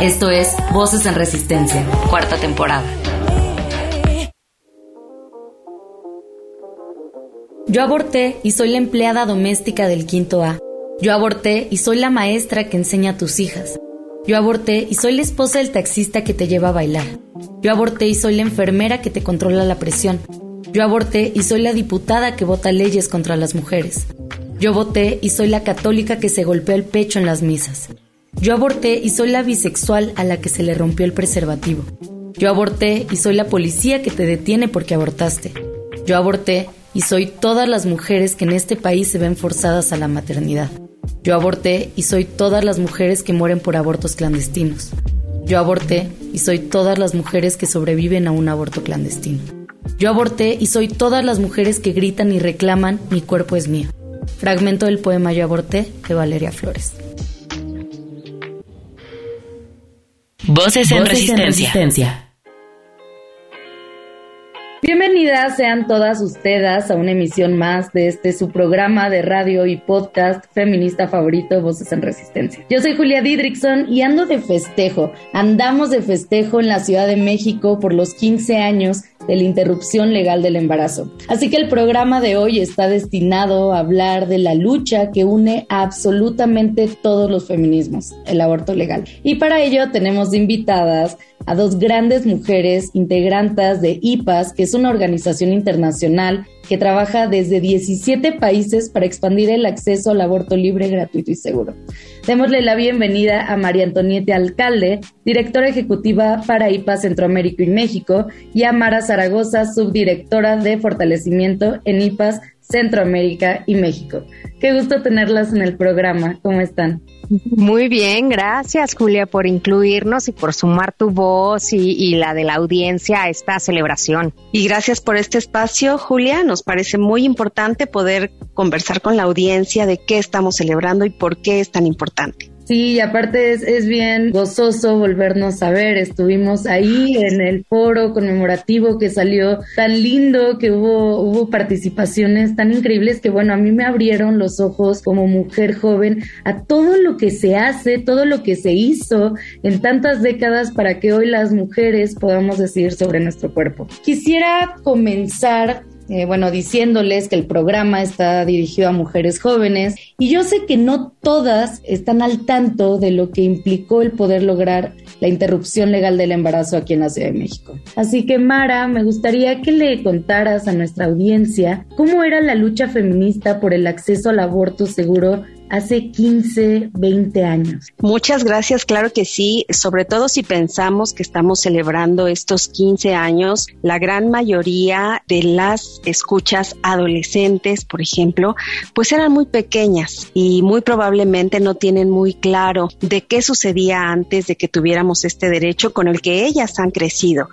Esto es Voces en Resistencia, cuarta temporada. Yo aborté y soy la empleada doméstica del quinto A. Yo aborté y soy la maestra que enseña a tus hijas. Yo aborté y soy la esposa del taxista que te lleva a bailar. Yo aborté y soy la enfermera que te controla la presión. Yo aborté y soy la diputada que vota leyes contra las mujeres. Yo voté y soy la católica que se golpeó el pecho en las misas. Yo aborté y soy la bisexual a la que se le rompió el preservativo. Yo aborté y soy la policía que te detiene porque abortaste. Yo aborté y soy todas las mujeres que en este país se ven forzadas a la maternidad. Yo aborté y soy todas las mujeres que mueren por abortos clandestinos. Yo aborté y soy todas las mujeres que sobreviven a un aborto clandestino. Yo aborté y soy todas las mujeres que gritan y reclaman mi cuerpo es mío. Fragmento del poema Yo aborté de Valeria Flores. Voces en, resistencia. Bienvenidas sean todas ustedes a una emisión más de este su programa de radio y podcast feminista favorito Voces en Resistencia. Yo soy Julia Didrickson y ando de festejo. Andamos de festejo en la Ciudad de México por los 15 años de la interrupción legal del embarazo. Así que el programa de hoy está destinado a hablar de la lucha que une a absolutamente todos los feminismos, el aborto legal. Y para ello tenemos invitadas a dos grandes mujeres integrantes de IPAS, que es una organización internacional que trabaja desde 17 países para expandir el acceso al aborto libre, gratuito y seguro. Démosle la bienvenida a María Antonieta Alcalde, directora ejecutiva para IPAS Centroamérica y México, y a Mara Zaragoza, subdirectora de fortalecimiento en IPAS Centroamérica y México. Qué gusto tenerlas en el programa. ¿Cómo están? Muy bien, gracias Julia por incluirnos y por sumar tu voz y, la de la audiencia a esta celebración. Y gracias por este espacio, Julia. Nos parece muy importante poder conversar con la audiencia de qué estamos celebrando y por qué es tan importante. Sí, y aparte es, bien gozoso volvernos a ver. Estuvimos ahí en el foro conmemorativo que salió tan lindo, que hubo, hubo participaciones tan increíbles que, bueno, a mí me abrieron los ojos como mujer joven a todo lo que se hace, todo lo que se hizo en tantas décadas para que hoy las mujeres podamos decidir sobre nuestro cuerpo. Quisiera comenzar eh, bueno, diciéndoles que el programa está dirigido a mujeres jóvenes y yo sé que no todas están al tanto de lo que implicó el poder lograr la interrupción legal del embarazo aquí en la Ciudad de México. Así que Mara, me gustaría que le contaras a nuestra audiencia cómo era la lucha feminista por el acceso al aborto seguro hace 15, 20 años. Muchas gracias, claro que sí, sobre todo si pensamos que estamos celebrando estos 15 años, la gran mayoría de las escuchas adolescentes, por ejemplo, pues eran muy pequeñas y muy probablemente no tienen muy claro de qué sucedía antes de que tuviéramos este derecho con el que ellas han crecido.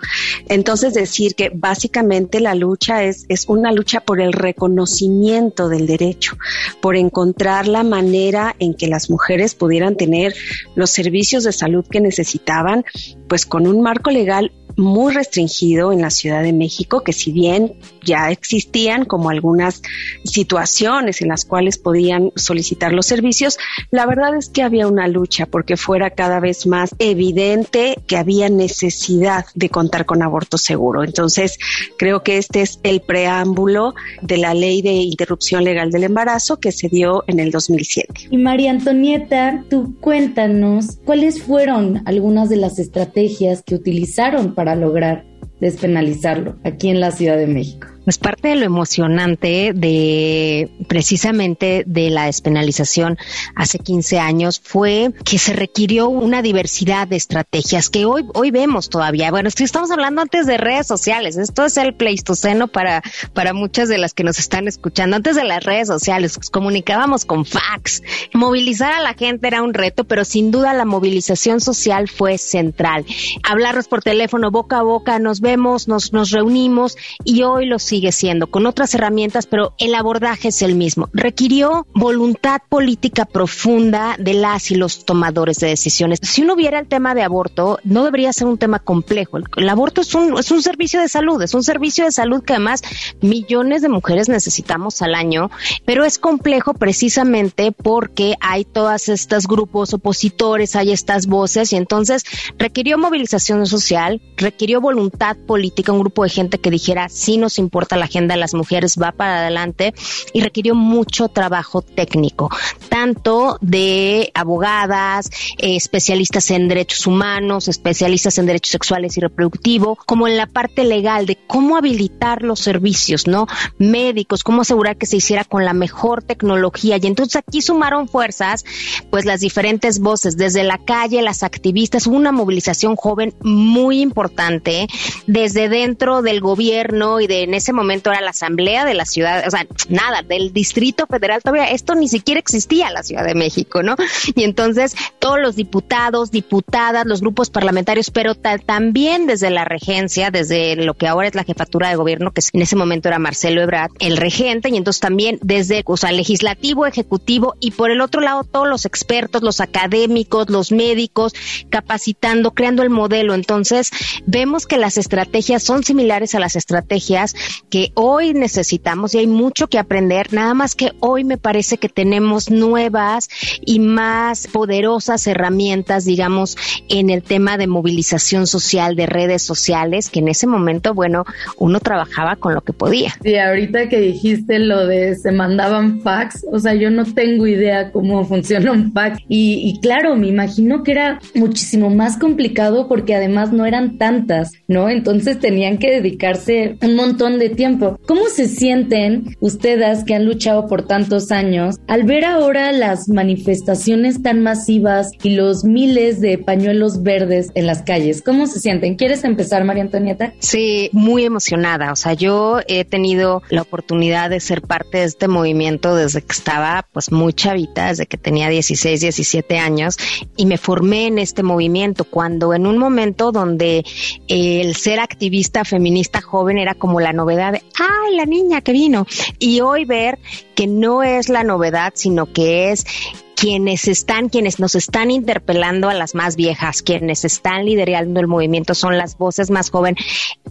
Entonces decir que básicamente la lucha es, es una lucha por el reconocimiento del derecho, por encontrar la manera manera en que las mujeres pudieran tener los servicios de salud que necesitaban, pues con un marco legal muy restringido en la Ciudad de México, que si bien ya existían como algunas situaciones en las cuales podían solicitar los servicios, la verdad es que había una lucha porque fuera cada vez más evidente que había necesidad de contar con aborto seguro. Entonces, creo que este es el preámbulo de la ley de interrupción legal del embarazo que se dio en el 2007. Y María Antonieta, tú cuéntanos cuáles fueron algunas de las estrategias que utilizaron para lograr despenalizarlo aquí en la Ciudad de México. Pues parte de lo emocionante de precisamente de la despenalización hace 15 años fue que se requirió una diversidad de estrategias que hoy hoy vemos todavía. Bueno, estamos hablando antes de redes sociales. Esto es el pleistoceno para para muchas de las que nos están escuchando. Antes de las redes sociales comunicábamos con fax. Movilizar a la gente era un reto, pero sin duda la movilización social fue central. Hablarnos por teléfono boca a boca, nos vemos, nos nos reunimos y hoy lo sigue siendo, con otras herramientas, pero el abordaje es el mismo. Requirió voluntad política profunda de las y los tomadores de decisiones. Si uno viera el tema de aborto, no debería ser un tema complejo. El, aborto es un, es un servicio de salud, es un servicio de salud que además millones de mujeres necesitamos al año, pero es complejo precisamente porque hay todos estos grupos opositores, hay estas voces y entonces requirió movilización social, requirió voluntad política, un grupo de gente que dijera, sí nos importa la agenda de las mujeres va para adelante y requirió mucho trabajo técnico, tanto de abogadas, eh, especialistas en derechos humanos, especialistas en derechos sexuales y reproductivos, como en la parte legal de cómo habilitar los servicios, ¿no? Médicos, cómo asegurar que se hiciera con la mejor tecnología. Y entonces aquí sumaron fuerzas, pues las diferentes voces, desde la calle, las activistas, una movilización joven muy importante, desde dentro del gobierno y de en ese momento era la asamblea de la ciudad, o sea, nada, del Distrito Federal, todavía esto ni siquiera existía la Ciudad de México, ¿no? Y entonces todos los diputados, diputadas, los grupos parlamentarios, pero también desde la regencia, desde lo que ahora es la jefatura de gobierno, que en ese momento era Marcelo Ebrard, el regente, y entonces también desde, o sea, legislativo, ejecutivo, y por el otro lado todos los expertos, los académicos, los médicos, capacitando, creando el modelo. Entonces, vemos que las estrategias son similares a las estrategias que hoy necesitamos y hay mucho que aprender, nada más que hoy me parece que tenemos nuevas y más poderosas herramientas, digamos, en el tema de movilización social, de redes sociales, que en ese momento, bueno, uno trabajaba con lo que podía. Sí, ahorita que dijiste lo de se mandaban fax, o sea, yo no tengo idea cómo funciona un fax y, y claro, me imagino que era muchísimo más complicado porque además no eran tantas, ¿no? Entonces tenían que dedicarse un montón de tiempo. ¿Cómo se sienten ustedes que han luchado por tantos años al ver ahora las manifestaciones tan masivas y los miles de pañuelos verdes en las calles? ¿Cómo se sienten? ¿Quieres empezar, María Antonieta? Sí, muy emocionada. O sea, yo he tenido la oportunidad de ser parte de este movimiento desde que estaba pues muy chavita, desde que tenía 16, 17 años y me formé en este movimiento cuando en un momento donde el ser activista feminista joven era como la novedad de, ay, la niña que vino. Y hoy ver que no es la novedad, sino que es quienes están, quienes nos están interpelando a las más viejas, quienes están liderando el movimiento son las voces más jóvenes,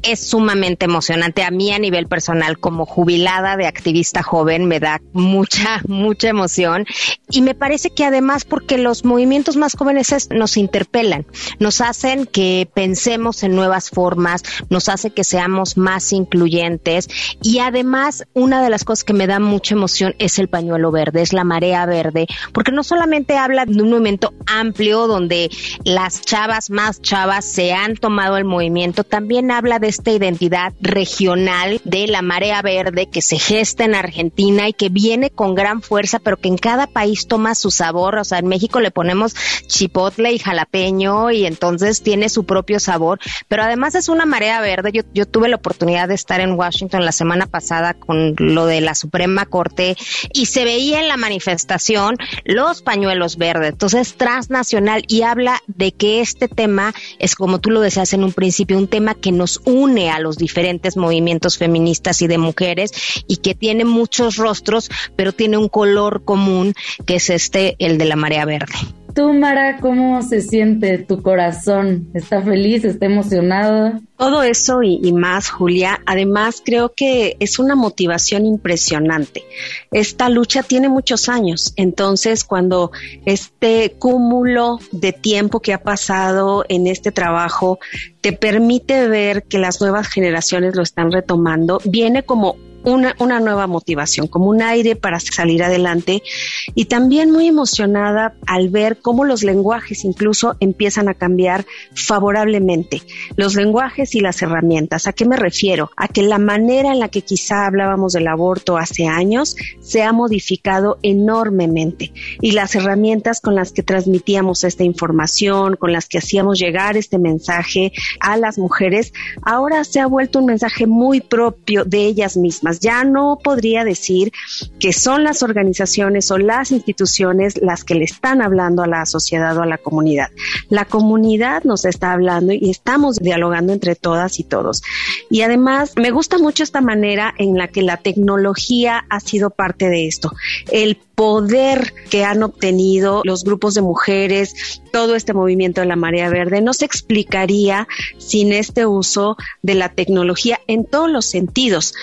es sumamente emocionante. A mí a nivel personal, como jubilada de activista joven, me da mucha, mucha emoción. Y me parece que además porque los movimientos más jóvenes nos interpelan, nos hacen que pensemos en nuevas formas, nos hace que seamos más incluyentes. Y además, una de las cosas que me da mucha emoción es el pañuelo verde, es la marea verde, porque no solamente habla de un movimiento amplio donde las chavas más chavas se han tomado el movimiento, también habla de esta identidad regional de la marea verde que se gesta en Argentina y que viene con gran fuerza, pero que en cada país toma su sabor. O sea, en México le ponemos chipotle y jalapeño y entonces tiene su propio sabor, pero además es una marea verde. Yo, yo tuve la oportunidad de estar en Washington la semana pasada con lo de la Suprema Corte y se veía en la manifestación lo pañuelos verdes. Entonces, transnacional y habla de que este tema es, como tú lo decías en un principio, un tema que nos une a los diferentes movimientos feministas y de mujeres y que tiene muchos rostros, pero tiene un color común que es este, el de la marea verde. Tú, Mara, ¿cómo se siente tu corazón? ¿Está feliz? ¿Está emocionado? Todo eso y, más, Julia. Además, creo que es una motivación impresionante. Esta lucha tiene muchos años, entonces cuando este cúmulo de tiempo que ha pasado en este trabajo te permite ver que las nuevas generaciones lo están retomando, viene como una, nueva motivación, como un aire para salir adelante y también muy emocionada al ver cómo los lenguajes incluso empiezan a cambiar favorablemente. Los lenguajes y las herramientas. ¿A qué me refiero? A que la manera en la que quizá hablábamos del aborto hace años se ha modificado enormemente y las herramientas con las que transmitíamos esta información, con las que hacíamos llegar este mensaje a las mujeres, ahora se ha vuelto un mensaje muy propio de ellas mismas ya no podría decir que son las organizaciones o las instituciones las que le están hablando a la sociedad o a la comunidad. La comunidad nos está hablando y estamos dialogando entre todas y todos. Y además me gusta mucho esta manera en la que la tecnología ha sido parte de esto. El poder que han obtenido los grupos de mujeres, todo este movimiento de la marea verde, no se explicaría sin este uso de la tecnología en todos los sentidos,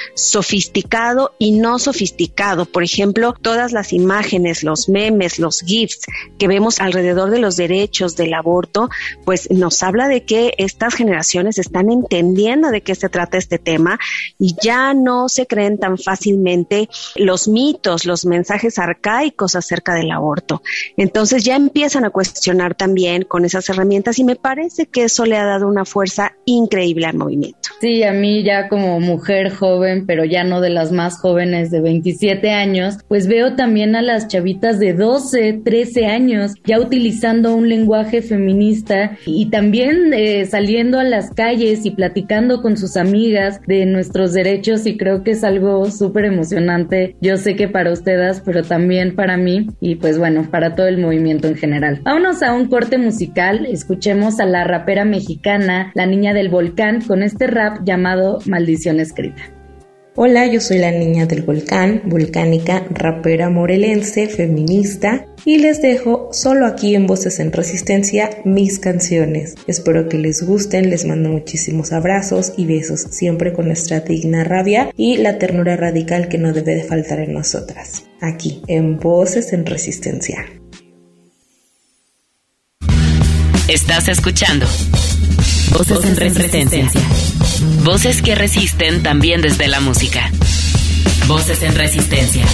sofisticado y no sofisticado. Por ejemplo, todas las imágenes, los memes, los GIFs que vemos alrededor de los derechos del aborto, pues nos habla de que estas generaciones están entendiendo de qué se trata este tema y ya no se creen tan fácilmente los mitos, los mensajes arcaicos acerca del aborto. Entonces ya empiezan a cuestionar también con esas herramientas y me parece que eso le ha dado una fuerza increíble al movimiento. Sí, a mí ya como mujer joven, pero ya no de las más jóvenes de 27 años, pues veo también a las chavitas de 12, 13 años ya utilizando un lenguaje feminista y también eh, saliendo a las calles y platicando con sus amigas de nuestros derechos y creo que es algo súper emocionante. Yo sé que para ustedes, pero también para mí y pues bueno, para todo el movimiento en general. Vámonos a un corte musical, escuchemos a la rapera mexicana, la niña del volcán, con este rap llamado Maldición Escrita. Hola, yo soy la niña del volcán, volcánica, rapera morelense, feminista y les dejo solo aquí en Voces en Resistencia mis canciones. Espero que les gusten, les mando muchísimos abrazos y besos, siempre con nuestra digna rabia y la ternura radical que no debe de faltar en nosotras. Aquí, en Voces en Resistencia. Estás escuchando Voces, en resistencia. Voces que resisten también desde la música. Voces en resistencia.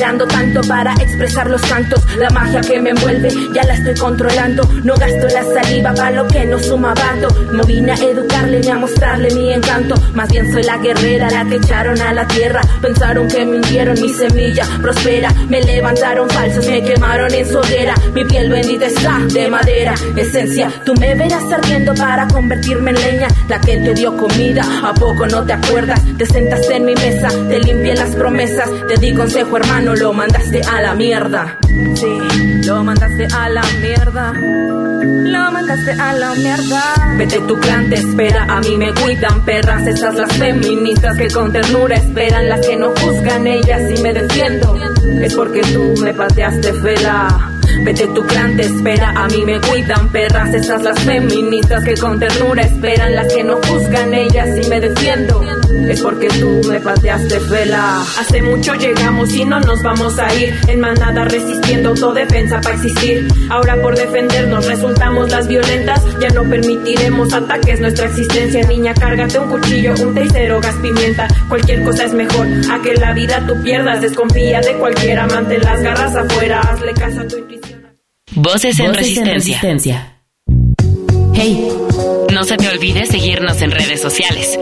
Esperando tanto para expresar los cantos. La magia que me envuelve ya la estoy controlando. No gasto la saliva para lo que no suma bando. No vine a educarle ni a mostrarle mi encanto. Más bien soy la guerrera, la que echaron a la tierra. Pensaron que mintieron, mi semilla prospera. Me levantaron falsos, me quemaron en su hoguera. Mi piel bendita está de madera, esencia. Tú me verás ardiendo para convertirme en leña. La que te dio comida, ¿a poco no te acuerdas? Te sentaste en mi mesa, te limpié las promesas. Te di consejo, hermano, lo mandaste a la mierda. Sí, lo mandaste a la mierda. Lo mandaste a la mierda. Vete tu clan, te espera, a mí me cuidan perras. Esas las feministas que con ternura esperan, las que no juzgan ellas y me defiendo. Es porque tú me pateaste fela. Vete tu clan, te espera, a mí me cuidan perras. Esas las feministas que con ternura esperan, las que no juzgan ellas y me defiendo. Es porque tú me pateaste fela. Hace mucho llegamos y no nos vamos a ir. En manada resistiendo autodefensa para existir. Ahora por defendernos resultamos las violentas. Ya no permitiremos ataques, nuestra existencia. Niña, cárgate un cuchillo, un tercero, gas pimienta. Cualquier cosa es mejor a que la vida tú pierdas. Desconfía de cualquier amante, las garras afuera. Hazle caso a tu intuición. Voces en resistencia. Hey, no se te olvide seguirnos en redes sociales.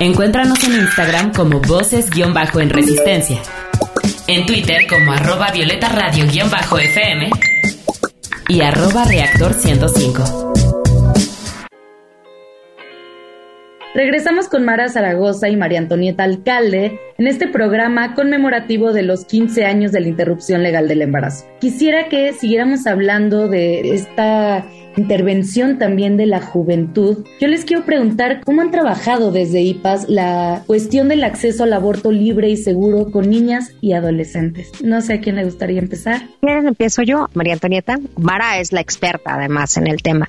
Encuéntranos en Instagram como voces-en resistencia. En Twitter como arroba violeta radio-fm y arroba reactor 105. Regresamos con Mara Zaragoza y María Antonieta Alcalde en este programa conmemorativo de los 15 años de la interrupción legal del embarazo. Quisiera que siguiéramos hablando de esta intervención también de la juventud. Yo les quiero preguntar cómo han trabajado desde IPAS la cuestión del acceso al aborto libre y seguro con niñas y adolescentes. No sé a quién le gustaría empezar. Bien, empiezo yo, María Antonieta. Mara es la experta además en el tema.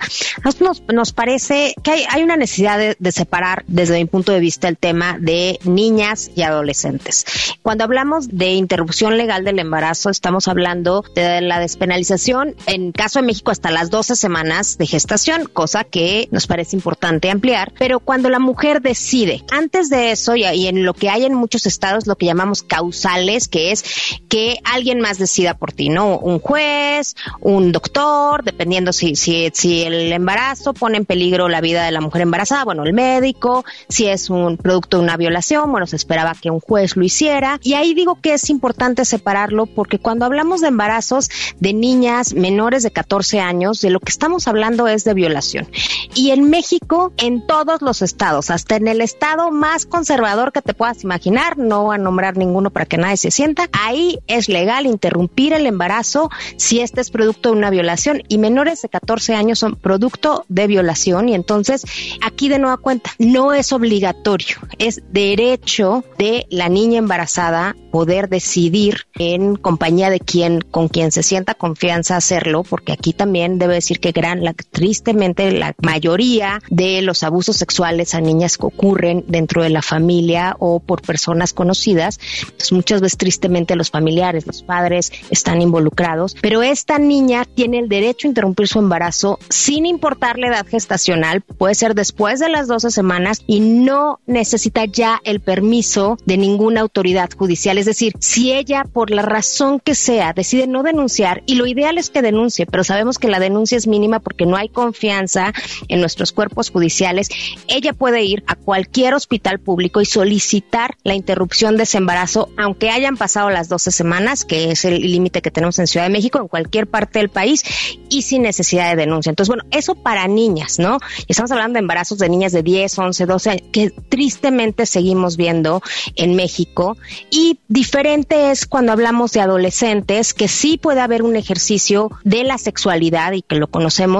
Nos, parece que hay, una necesidad de, de separar desde mi punto de vista el tema de niñas y adolescentes. Cuando hablamos de interrupción legal del embarazo, estamos hablando de la despenalización, en caso de México, hasta las 12 semanas de gestación, cosa que nos parece importante ampliar. Pero cuando la mujer decide, antes de eso, y en lo que hay en muchos estados, lo que llamamos causales, que es que alguien más decida por ti, ¿no? Un juez, un doctor, dependiendo si, si, si el embarazo pone en peligro la vida de la mujer embarazada, bueno, el médico, si es un producto de una violación, bueno, se esperaba que un juez lo hiciera. Y ahí digo que es importante separarlo porque cuando hablamos de embarazos de niñas menores de 14 años, de lo que estamos hablando es de violación. Y en México, en todos los estados, hasta en el estado más conservador que te puedas imaginar, no voy a nombrar ninguno para que nadie se sienta, ahí es legal interrumpir el embarazo si este es producto de una violación. Y menores de 14 años son producto de violación. Y entonces aquí de nueva cuenta no es obligatorio, es derecho de la niña embarazada poder decidir en compañía de quien con quien se sienta confianza hacerlo, porque aquí también debe decir que gran la, tristemente la mayoría de los abusos sexuales a niñas que ocurren dentro de la familia o por personas conocidas, pues muchas veces tristemente los familiares, los padres están involucrados, pero esta niña tiene el derecho a interrumpir su embarazo sin importar la edad gestacional, puede ser después de las 12 semanas y no necesita ya el permiso de ninguna autoridad judicial. Es decir, si ella por la razón que sea decide no denunciar, y lo ideal es que denuncie, pero sabemos que la denuncia es mínima porque no hay confianza en nuestros cuerpos judiciales, ella puede ir a cualquier hospital público y solicitar la interrupción de ese embarazo, aunque hayan pasado las 12 semanas, que es el límite que tenemos en Ciudad de México, en cualquier parte del país, y sin necesidad de denuncia. Entonces, bueno, eso para niñas, ¿no? Estamos hablando de embarazos de niñas de 10, 11, 12 años, que tristemente seguimos viendo en México. Y diferente es cuando hablamos de adolescentes, que sí puede haber un ejercicio de la sexualidad y que lo conocemos,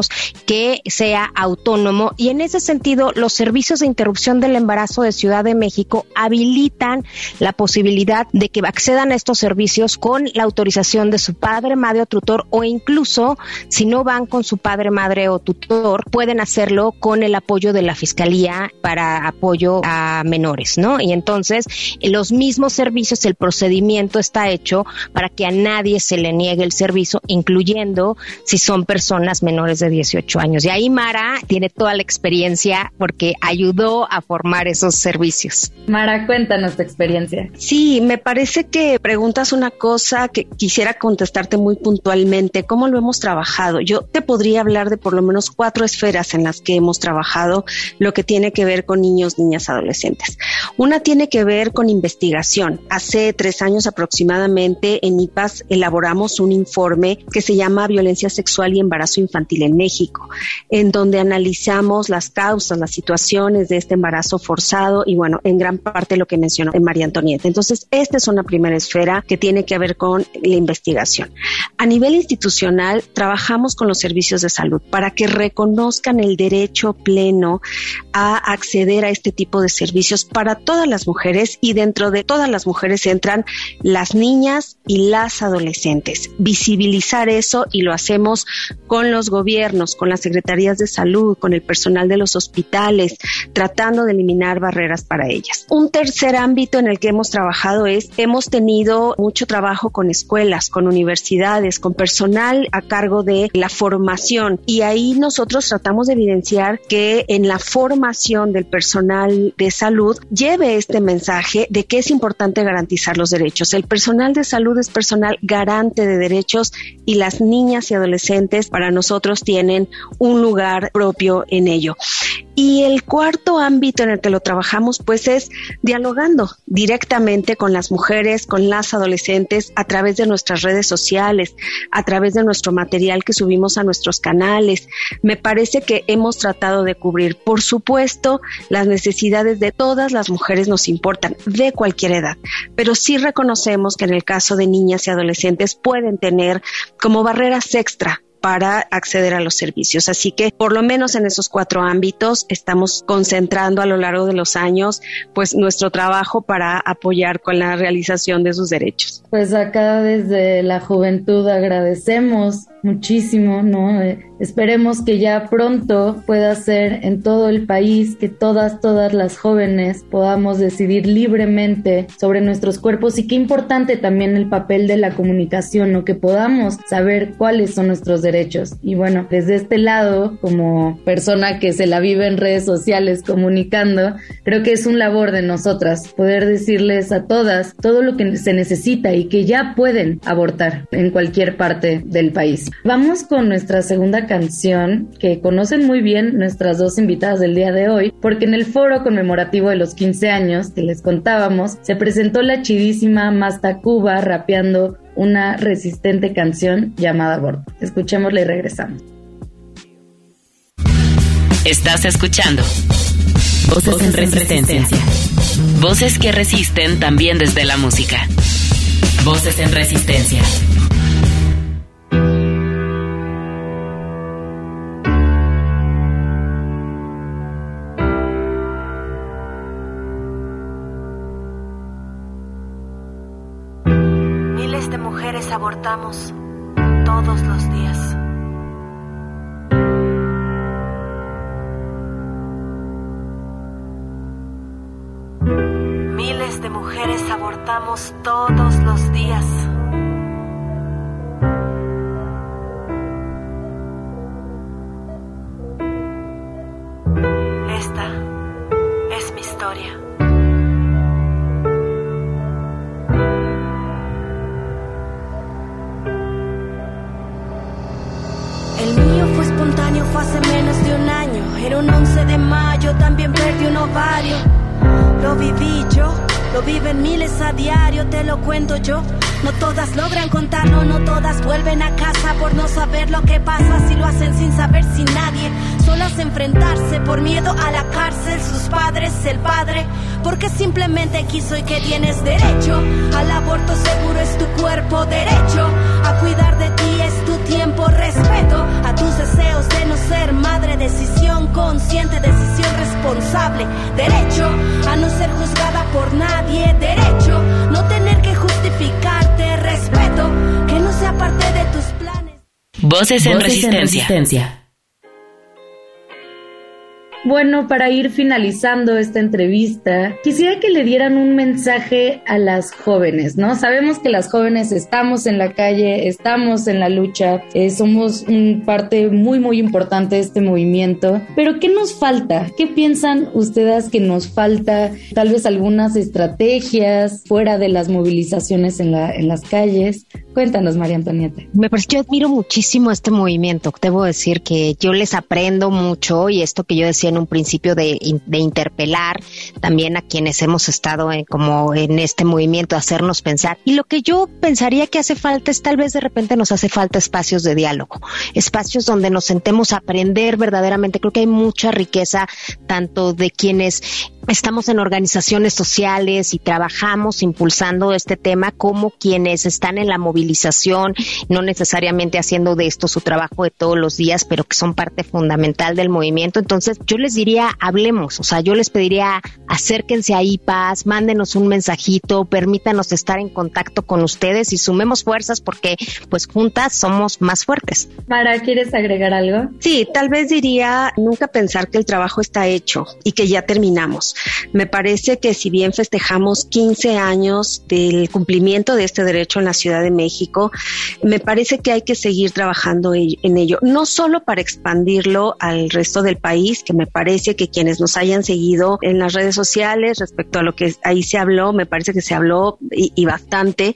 que sea autónomo. Y en ese sentido, los servicios de interrupción del embarazo de Ciudad de México habilitan la posibilidad de que accedan a estos servicios con la autorización de su padre, madre o tutor o incluso si no van con su padre, madre o tutor, pueden hacerlo con el apoyo de la Fiscalía para apoyo a menores, ¿no? Y entonces los mismos servicios, el procedimiento está hecho para que a nadie se le niegue el servicio, incluyendo si son personas menores de 18 años. Y ahí Mara tiene toda la experiencia porque ayudó a formar esos servicios. Mara, cuéntanos tu experiencia. Sí, me parece que preguntas una cosa que quisiera contestarte muy puntualmente. ¿Cómo lo hemos trabajado? Yo te podría hablar de por lo menos cuatro esferas en las que hemos trabajado lo que tiene que ver con niños, niñas, adolescentes. Una tiene que ver con investigación. Hace tres años aproximadamente en IPAS elaboramos un informe que se llama Violencia Sexual y Embarazo Infantil en México, en donde analizamos las causas, las situaciones de este embarazo forzado y bueno, en gran parte lo que mencionó María Antonieta. Entonces, esta es una primera esfera que tiene que ver con la investigación. A nivel institucional, trabajamos con los servicios de salud para que reconozcan el derecho pleno a acceder a este tipo de servicios para todas las mujeres y dentro de todas las mujeres entran las niñas y las adolescentes. Visibilizar eso y lo hacemos con los gobiernos, con las secretarías de salud, con el personal de los hospitales, tratando de eliminar barreras para ellas. Un tercer ámbito en el que hemos trabajado es, hemos tenido mucho trabajo con escuelas, con universidades, con personal a cargo de la formación y ahí nosotros tratamos de evidenciar que en la formación del personal de salud lleve este mensaje de que es importante garantizar los derechos. El personal de salud es personal garante de derechos y las niñas y adolescentes para nosotros tienen un lugar propio en ello. Y el cuarto ámbito en el que lo trabajamos pues es dialogando directamente con las mujeres, con las adolescentes a través de nuestras redes sociales, a través de nuestro material que subimos a nuestros canales. Me parece que hemos tratado de cubrir, por supuesto, las necesidades de todas las mujeres nos importan, de cualquier edad, pero sí reconocemos que en el caso de niñas y adolescentes pueden tener como barreras extra para acceder a los servicios. Así que por lo menos en esos cuatro ámbitos estamos concentrando a lo largo de los años pues nuestro trabajo para apoyar con la realización de sus derechos. Pues acá desde la juventud agradecemos muchísimo, ¿no? Eh, esperemos que ya pronto pueda ser en todo el país que todas, todas las jóvenes podamos decidir libremente sobre nuestros cuerpos y qué importante también el papel de la comunicación, ¿no? Que podamos saber cuáles son nuestros derechos. Y bueno, desde este lado, como persona que se la vive en redes sociales comunicando, creo que es un labor de nosotras poder decirles a todas todo lo que se necesita y que ya pueden abortar en cualquier parte del país. Vamos con nuestra segunda canción que conocen muy bien nuestras dos invitadas del día de hoy, porque en el foro conmemorativo de los 15 años que les contábamos, se presentó la chidísima Masta Cuba rapeando una resistente canción llamada Aborto. Escuchémosla y regresamos. Estás escuchando Voces, en resistencia. Voces que resisten también desde la música. Voces en resistencia. Mujeres abortamos todos los días. Logran contarlo, no todas vuelven a casa por no saber lo que pasa si lo hacen sin saber si nadie. Solas enfrentarse por miedo a la cárcel, sus padres, el padre, porque simplemente quiso y que tienes derecho al aborto seguro es tu cuerpo, derecho a cuidar de ti es tu tiempo, respeto a tus deseos de no ser madre, decisión consciente, decisión responsable, derecho a no ser juzgada por nadie, derecho justificarte, respeto que no sea parte de tus planes. Voces en resistencia. Bueno, para ir finalizando esta entrevista, quisiera que le dieran un mensaje a las jóvenes, ¿no? Sabemos que las jóvenes estamos en la calle, estamos en la lucha, eh, somos un parte muy, muy importante de este movimiento, pero ¿qué nos falta? ¿Qué piensan ustedes que nos falta? Tal vez algunas estrategias fuera de las movilizaciones en, la, en las calles. Cuéntanos, María Antonieta. Me parece, yo admiro muchísimo este movimiento. Debo decir que yo les aprendo mucho y esto que yo decía en un principio de, interpelar también a quienes hemos estado en, como en este movimiento, hacernos pensar. Y lo que yo pensaría que hace falta es tal vez de repente nos hace falta espacios de diálogo, espacios donde nos sentemos a aprender verdaderamente. Creo que hay mucha riqueza tanto de quienes estamos en organizaciones sociales y trabajamos impulsando este tema como quienes están en la movilización, no necesariamente haciendo de esto su trabajo de todos los días, pero que son parte fundamental del movimiento. Entonces, yo les diría, hablemos, o sea, yo les pediría, acérquense a IPAS, mándenos un mensajito, permítanos estar en contacto con ustedes y sumemos fuerzas porque pues juntas somos más fuertes. Mara, ¿quieres agregar algo? Sí, tal vez diría nunca pensar que el trabajo está hecho y que ya terminamos. Me parece que si bien festejamos 15 años del cumplimiento de este derecho en la Ciudad de México, me parece que hay que seguir trabajando en ello, no solo para expandirlo al resto del país, que me parece que quienes nos hayan seguido en las redes sociales respecto a lo que ahí se habló, me parece que se habló y, bastante,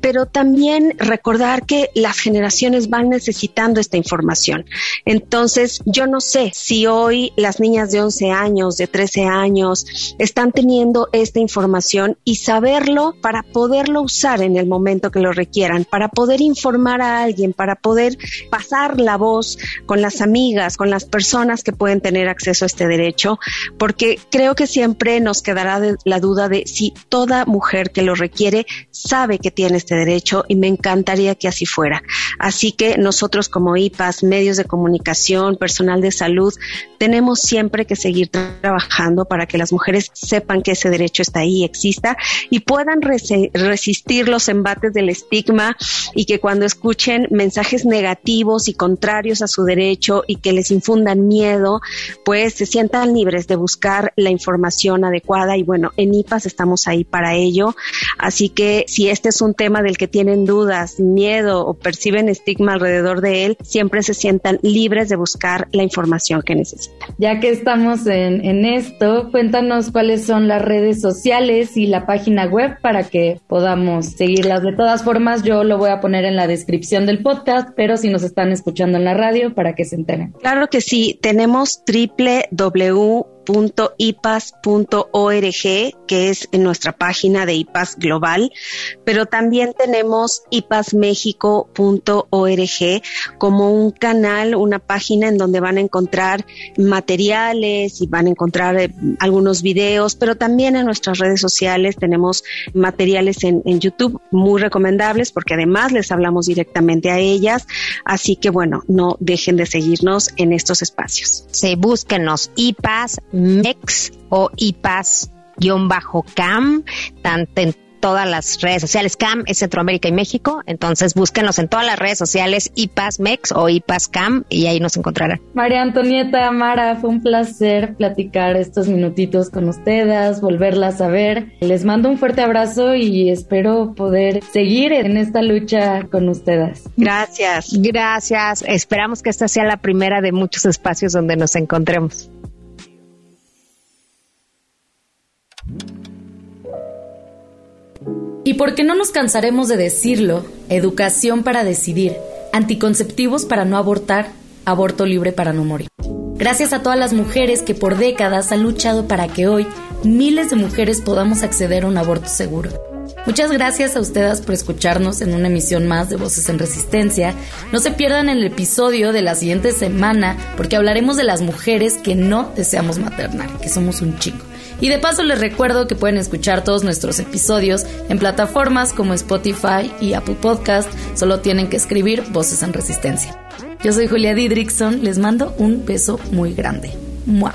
pero también recordar que las generaciones van necesitando esta información. Entonces, yo no sé si hoy las niñas de 11 años, de 13 años, están teniendo esta información y saberlo para poderlo usar en el momento que lo requieran, para poder informar a alguien, para poder pasar la voz con las amigas, con las personas que pueden tener acceso a este derecho, porque creo que siempre nos quedará la duda de si toda mujer que lo requiere sabe que tiene este derecho y me encantaría que así fuera. Así que nosotros como IPAS, medios de comunicación, personal de salud, tenemos siempre que seguir trabajando para que las las mujeres sepan que ese derecho está ahí, exista y puedan resistir los embates del estigma y que cuando escuchen mensajes negativos y contrarios a su derecho y que les infundan miedo, pues se sientan libres de buscar la información adecuada y bueno, en IPAS estamos ahí para ello. Así que si este es un tema del que tienen dudas, miedo o perciben estigma alrededor de él, siempre se sientan libres de buscar la información que necesitan. Ya que estamos en, en esto, cuéntanos cuáles son las redes sociales y la página web para que podamos seguirlas. De todas formas, yo lo voy a poner en la descripción del podcast, pero si nos están escuchando en la radio, para que se enteren. Claro que sí, tenemos www .ipas.org, que es en nuestra página de IPAS Global, pero también tenemos ipasmexico.org como un canal, una página en donde van a encontrar materiales y van a encontrar eh, algunos videos, pero también en nuestras redes sociales tenemos materiales en, en YouTube muy recomendables porque además les hablamos directamente a ellas, así que bueno, no dejen de seguirnos en estos espacios. Sí, búsquenos IPAS MEX o IPAS-CAM, tanto en todas las redes sociales. CAM es Centroamérica y México, entonces búsquenos en todas las redes sociales IPAS MEX o IPAS CAM y ahí nos encontrarán. María Antonieta Mara, fue un placer platicar estos minutitos con ustedes, volverlas a ver. Les mando un fuerte abrazo y espero poder seguir en esta lucha con ustedes. Gracias. Gracias. Esperamos que esta sea la primera de muchos espacios donde nos encontremos. Y porque no nos cansaremos de decirlo, educación para decidir, anticonceptivos para no abortar, aborto libre para no morir. Gracias a todas las mujeres que por décadas han luchado para que hoy miles de mujeres podamos acceder a un aborto seguro. Muchas gracias a ustedes por escucharnos en una emisión más de Voces en Resistencia. No se pierdan el episodio de la siguiente semana porque hablaremos de las mujeres que no deseamos maternar, que somos un chico. Y de paso les recuerdo que pueden escuchar todos nuestros episodios en plataformas como Spotify y Apple Podcast. Solo tienen que escribir Voces en Resistencia. Yo soy Julia Didrickson, les mando un beso muy grande. ¡Mua!